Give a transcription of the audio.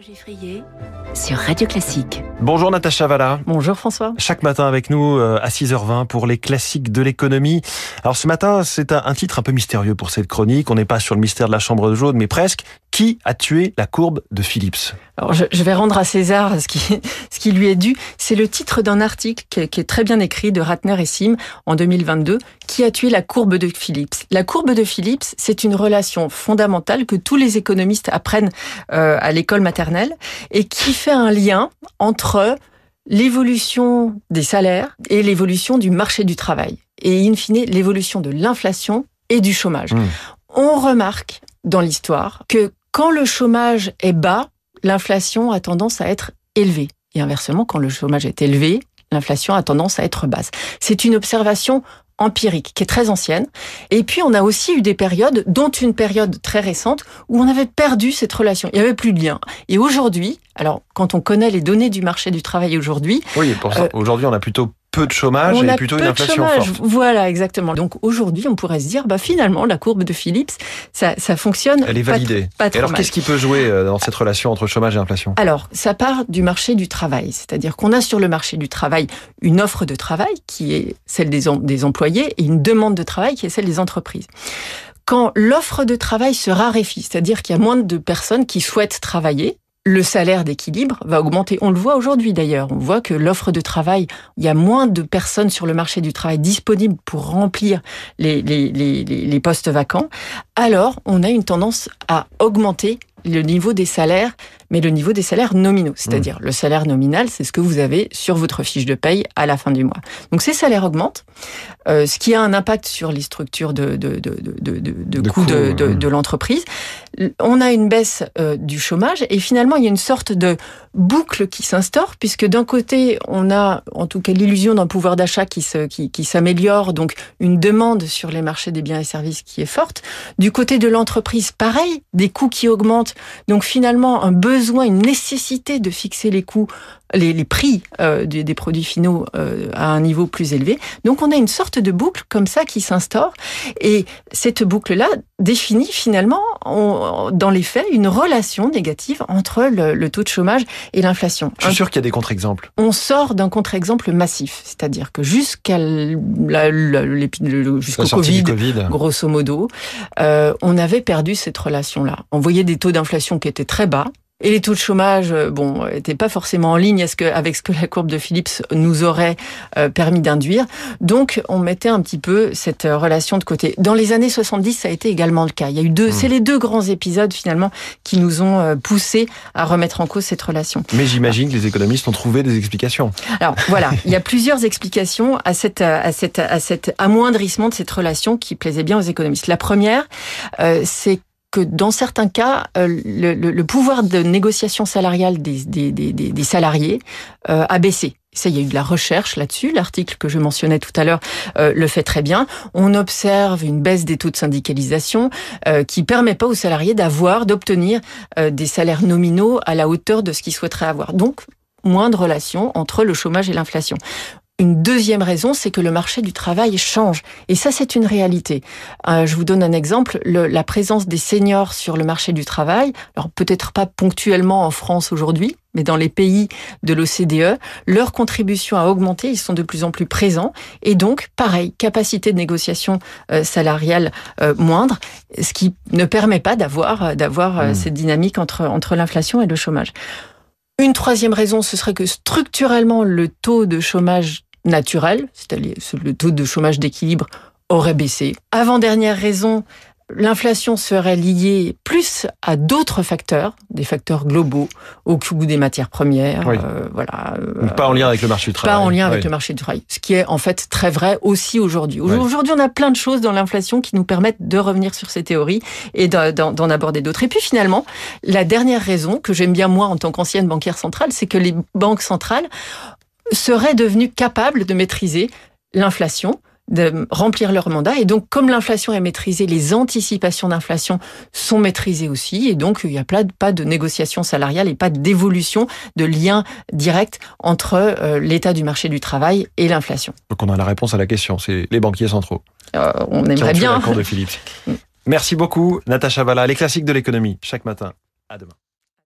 Geffrier sur Radio Classique. Bonjour Natacha Valla. Bonjour François. Chaque matin avec nous euh, à 6h20 pour les classiques de l'économie. Alors ce matin, c'est un titre un peu mystérieux pour cette chronique. On n'est pas sur le mystère de la chambre de jaune, mais presque. Qui a tué la courbe de Philips Alors je, vais rendre à César ce qui, ce qui lui est dû. C'est le titre d'un article qui est, qui est, très bien écrit de Ratner et Sim en 2022. Qui a tué la courbe de Philips La courbe de Philips, c'est une relation fondamentale que tous les économistes apprennent euh, à l'école maternelle et qui fait un lien entre l'évolution des salaires et l'évolution du marché du travail. Et in fine, l'évolution de l'inflation et du chômage. Mmh. On remarque dans l'histoire que quand le chômage est bas, l'inflation a tendance à être élevée. Et inversement, quand le chômage est élevé, l'inflation a tendance à être basse. C'est une observation empirique qui est très ancienne. Et puis on a aussi eu des périodes, dont une période très récente, où on avait perdu cette relation. Il n'y avait plus de lien. Et aujourd'hui, alors quand on connaît les données du marché du travail aujourd'hui... Oui, pour ça, euh, aujourd'hui on a plutôt peu de chômage et plutôt une inflation forte. Voilà, exactement. Donc aujourd'hui, on pourrait se dire, bah finalement, la courbe de Phillips, ça, ça fonctionne. Elle est validée. Pas, et alors, qu'est-ce qui peut jouer euh, dans cette relation entre chômage et inflation? Alors, ça part du marché du travail, c'est-à-dire qu'on a sur le marché du travail une offre de travail qui est celle des, des employés et une demande de travail qui est celle des entreprises quand l'offre de travail se raréfie, c'est-à-dire qu'il y a moins de personnes qui souhaitent travailler, le salaire d'équilibre va augmenter. On le voit aujourd'hui d'ailleurs. On voit que l'offre de travail, il y a moins de personnes sur le marché du travail disponibles pour remplir les, les, les, les postes vacants. Alors, on a une tendance à augmenter le niveau des salaires, mais le niveau des salaires nominaux. C'est-à-dire, mmh. le salaire nominal, c'est ce que vous avez sur votre fiche de paye à la fin du mois. Donc, ces salaires augmentent, euh, ce qui a un impact sur les structures de, de, de, de, de, de coûts de, de l'entreprise. On a une baisse euh, du chômage et finalement, il y a une sorte de boucle qui s'instaure, puisque d'un côté, on a en tout cas l'illusion d'un pouvoir d'achat qui se, qui, qui s'améliore, donc une demande sur les marchés des biens et services qui est forte. Du côté de l'entreprise, pareil, des coûts qui augmentent donc finalement, un besoin, une nécessité de fixer les coûts, les, les prix euh, des, des, produits finaux euh, à un niveau plus élevé. Donc on a une sorte de boucle comme ça qui s'instaure. Et cette boucle-là définit finalement, on, dans les faits, une relation négative entre le, le taux de chômage et l'inflation. Je suis sûr qu'il y a des contre-exemples. On sort d'un contre-exemple massif, c'est-à-dire que jusqu'à jusqu'au COVID, COVID, grosso modo, euh, on avait perdu cette relation-là. On voyait des taux d'inflation qui étaient très bas, et les taux de chômage, euh, bon, n'étaient pas forcément en ligne avec ce que la courbe de Phillips nous aurait euh, permis d'induire. Donc, on mettait un petit peu cette euh, relation de côté. Dans les années 70, ça a été également le cas. Il y a eu deux, mmh. c'est les deux grands épisodes finalement qui nous ont poussé à remettre en cause cette relation. Mais j'imagine que les économistes ont trouvé des explications. Alors voilà, il y a plusieurs explications à cette, à cette, à cet amoindrissement de cette relation qui plaisait bien aux économistes. La première, c'est que dans certains cas, euh, le, pouvoir de négociation salariale des, des, des, des salariés euh, a baissé. Ça, il y a eu de la recherche là-dessus. L'article que je mentionnais tout à l'heure euh, le fait très bien. On observe une baisse des taux de syndicalisation euh, qui permet pas aux salariés d'avoir, d'obtenir des salaires nominaux à la hauteur de ce qu'ils souhaiteraient avoir. Donc, moins de relation entre le chômage et l'inflation. Une deuxième raison, c'est que le marché du travail change. Et ça, c'est une réalité. Euh, je vous donne un exemple. Le, la présence des seniors sur le marché du travail, alors peut-être pas ponctuellement en France aujourd'hui, mais dans les pays de l'OCDE, leur contribution a augmenté, ils sont de plus en plus présents, et donc, pareil, capacité de négociation euh, salariale euh, moindre, ce qui ne permet pas d'avoir d'avoir mmh. cette dynamique entre, entre l'inflation et le chômage. Une troisième raison, ce serait que structurellement, le taux de chômage naturel, c'est-à-dire le taux de chômage d'équilibre aurait baissé. Avant-dernière raison, l'inflation serait liée plus à d'autres facteurs, des facteurs globaux, au coût des matières premières, euh, voilà. Euh, pas en lien avec le marché du travail. Pas en lien avec le marché du travail, ce qui est en fait très vrai aussi aujourd'hui. Aujourd'hui, on a plein de choses dans l'inflation qui nous permettent de revenir sur ces théories et d'en aborder d'autres. Et puis finalement, la dernière raison que j'aime bien moi en tant qu'ancienne banquière centrale, c'est que les banques centrales seraient devenus capables de maîtriser l'inflation, de remplir leur mandat. Et donc, comme l'inflation est maîtrisée, les anticipations d'inflation sont maîtrisées aussi. Et donc, il n'y a pas de négociation salariale et pas d'évolution de lien direct entre euh, l'état du marché du travail et l'inflation. Donc, on a la réponse à la question. C'est les banquiers centraux. Euh, on aimerait bien. de Philippe. Merci beaucoup, Natacha Valla. Les classiques de l'économie, chaque matin. À demain.